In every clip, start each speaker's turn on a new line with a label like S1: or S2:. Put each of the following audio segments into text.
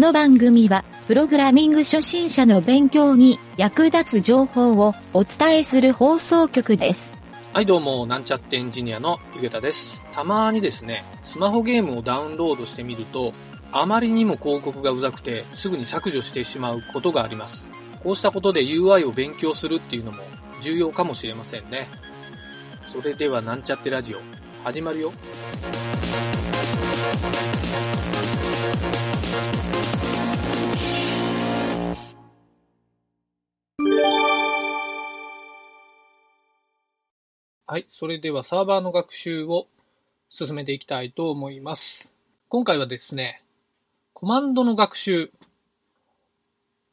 S1: この番組は、プログラミング初心者の勉強に役立つ情報をお伝えする放送局です。
S2: はい、どうも、なんちゃってエンジニアのゆげたです。たまにですね、スマホゲームをダウンロードしてみると、あまりにも広告がうざくて、すぐに削除してしまうことがあります。こうしたことで UI を勉強するっていうのも重要かもしれませんね。それでは、なんちゃってラジオ、始まるよ。はい。それではサーバーの学習を進めていきたいと思います。今回はですね、コマンドの学習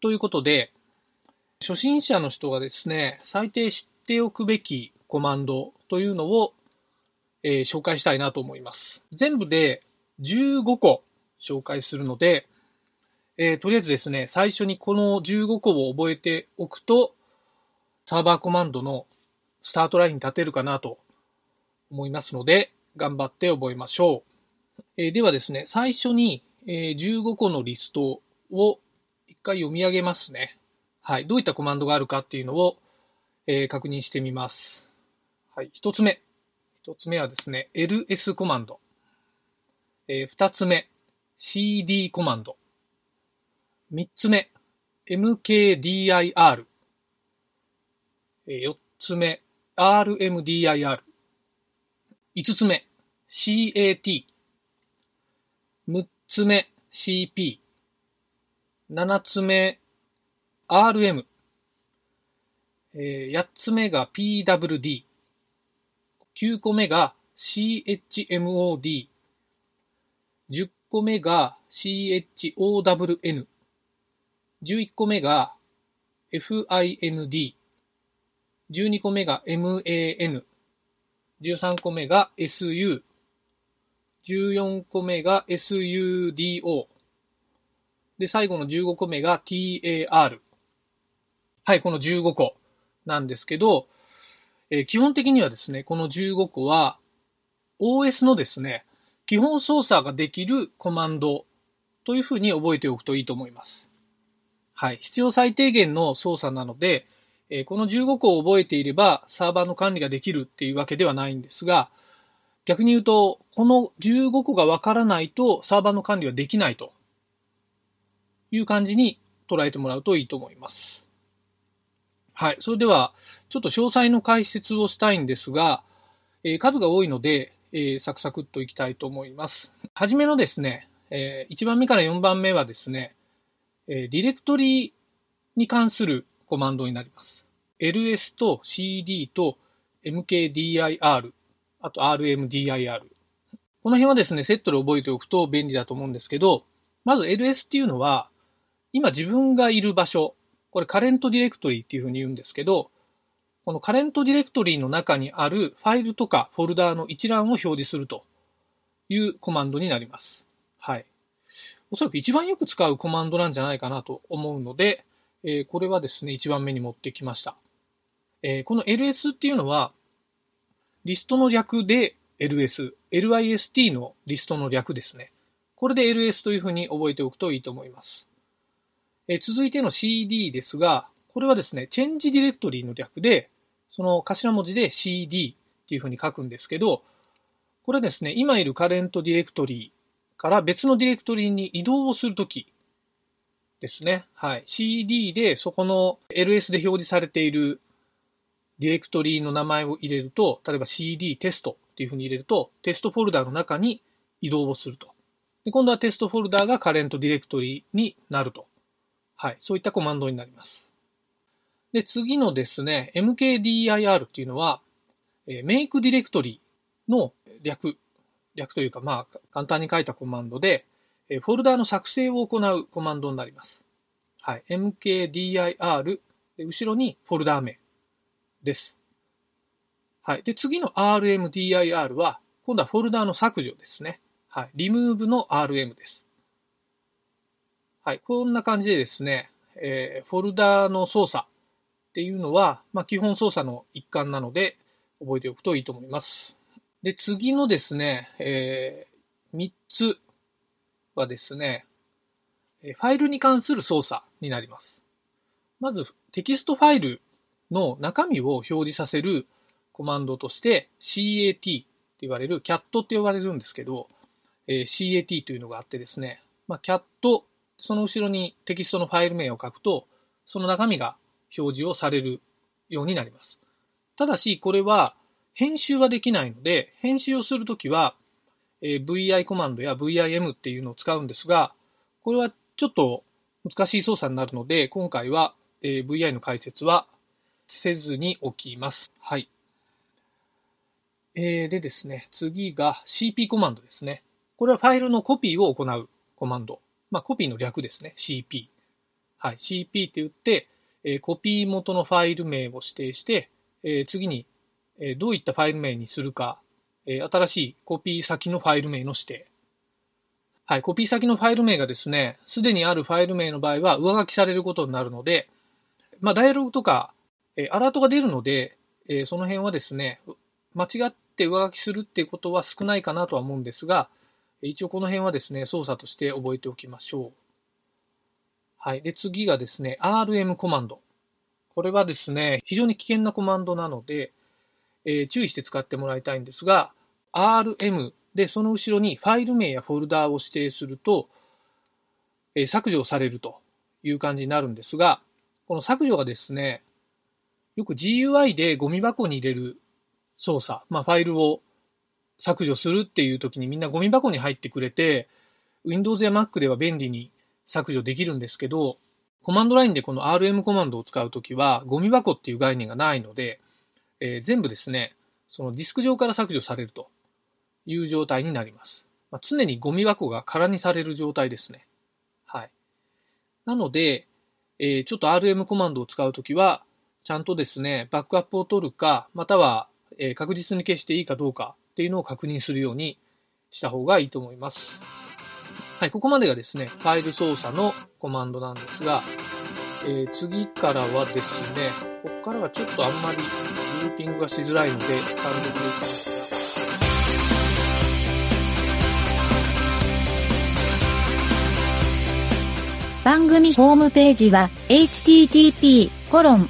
S2: ということで、初心者の人がですね、最低知っておくべきコマンドというのを、えー紹介したいなと思います。全部で15個紹介するので、えーとりあえずですね、最初にこの15個を覚えておくと、サーバーコマンドのスタートラインに立てるかなと思いますので、頑張って覚えましょう。えーではですね、最初に、えー15個のリストを一回読み上げますね。はい。どういったコマンドがあるかっていうのを、えー確認してみます。はい。一つ目。一つ目はですね、ls コマンド。えー二つ目、cd コマンド。三つ目、mkdir。えー四つ目、rmdir。五つ目、cat。六つ目、cp。七つ目、rm。えー八つ目が pwd。九個目が chmod。十個目が chown。十一個目が find。12個目が man。13個目が su。14個目が sudo。で、最後の15個目が tar。はい、この15個なんですけど、えー基本的にはですね、この15個は OS のですね、基本操作ができるコマンドというふうに覚えておくといいと思います。はい、必要最低限の操作なので、えこの15個を覚えていればサーバーの管理ができるっていうわけではないんですが、逆に言うと、この15個がわからないとサーバーの管理はできないという感じに捉えてもらうといいと思います。はい。それでは、ちょっと詳細の解説をしたいんですが、えー数が多いので、えーサクサクっといきたいと思います。はじめのですね、え1番目から4番目はですね、えディレクトリに関するコマンドになります。Ls と cd と mkdir、あと rmdir。この辺はですね、セットで覚えておくと便利だと思うんですけど、まず ls っていうのは、今自分がいる場所、これカレントディレクトリーっていうふうに言うんですけど、このカレントディレクトリーの中にあるファイルとかフォルダーの一覧を表示するというコマンドになります。はい。おそらく一番よく使うコマンドなんじゃないかなと思うので、えーこれはですね、一番目に持ってきました。えーこの ls っていうのは、リストの略で ls、list のリストの略ですね。これで ls というふうに覚えておくといいと思います。え続いての CD ですが、これはですね、 change directory の略で、その頭文字で CD っていうふうに書くんですけど、これですね、今いるカレントディレクトリーから別のディレクトリーに移動をするときですね。はい。CD でそこの LS で表示されているディレクトリの名前を入れると、例えば CD テストっていうふうに入れると、テストフォルダの中に移動をすると。で今度はテストフォルダがカレントディレクトリになると。はい。そういったコマンドになります。で、次のですね、mkdir っていうのは、えーメイクディレクトリの略、略というか、まあ、簡単に書いたコマンドで、えーフォルダの作成を行うコマンドになります。はい。mkdir、後ろにフォルダ名です。はい。で、次の rmdir は、今度はフォルダーの削除ですね。はい。remove の rm です。はい。こんな感じでですね、えーフォルダーの操作っていうのは、まあ、基本操作の一環なので、覚えておくといいと思います。で、次のですね、えー3つはですね、ファイルに関する操作になります。まず、テキストファイルの中身を表示させるコマンドとして CAT と言われる CAT って呼ばれるんですけど、え CAT というのがあってですね、まあ、CAT、その後ろにテキストのファイル名を書くと、その中身が表示をされるようになります。ただし、これは編集はできないので、編集をするときは、え VI コマンドや VIM っていうのを使うんですが、これはちょっと難しい操作になるので、今回は、え VI の解説はせずにおきます。はい。えー、でですね、次が CP コマンドですね。これはファイルのコピーを行うコマンド。まあ、コピーの略ですね。CP。はい。CP って言って、えー、コピー元のファイル名を指定して、えー、次に、えー、どういったファイル名にするか、えー、新しいコピー先のファイル名の指定。はい。コピー先のファイル名がですね、すでにあるファイル名の場合は上書きされることになるので、まあ、ダイアログとか、え、アラートが出るので、え、その辺はですね、間違って上書きするっていうことは少ないかなとは思うんですが、一応この辺はですね、操作として覚えておきましょう。はい。で、次がですね、rm コマンド。これはですね、非常に危険なコマンドなので、えー、注意して使ってもらいたいんですが、rm でその後ろにファイル名やフォルダーを指定すると、えー、削除されるという感じになるんですが、この削除がですね、よく GUI でゴミ箱に入れる操作、まあ、ファイルを削除するっていう時にみんなゴミ箱に入ってくれて、Windows や Mac では便利に削除できるんですけど、コマンドラインでこの RM コマンドを使うときは、ゴミ箱っていう概念がないので、えー、全部ですね、そのディスク上から削除されるという状態になります。まあ、常にゴミ箱が空にされる状態ですね。はい。なので、えー、ちょっと RM コマンドを使うときは、ちゃんとですね、バックアップを取るか、または、えー、確実に消していいかどうかっていうのを確認するようにした方がいいと思います。はい、ここまでがですね、ファイル操作のコマンドなんですが、えー、次からはですね、ここからはちょっとあんまりルーティングがしづらいので、単独でいきます
S1: 番組ホームページは http コロン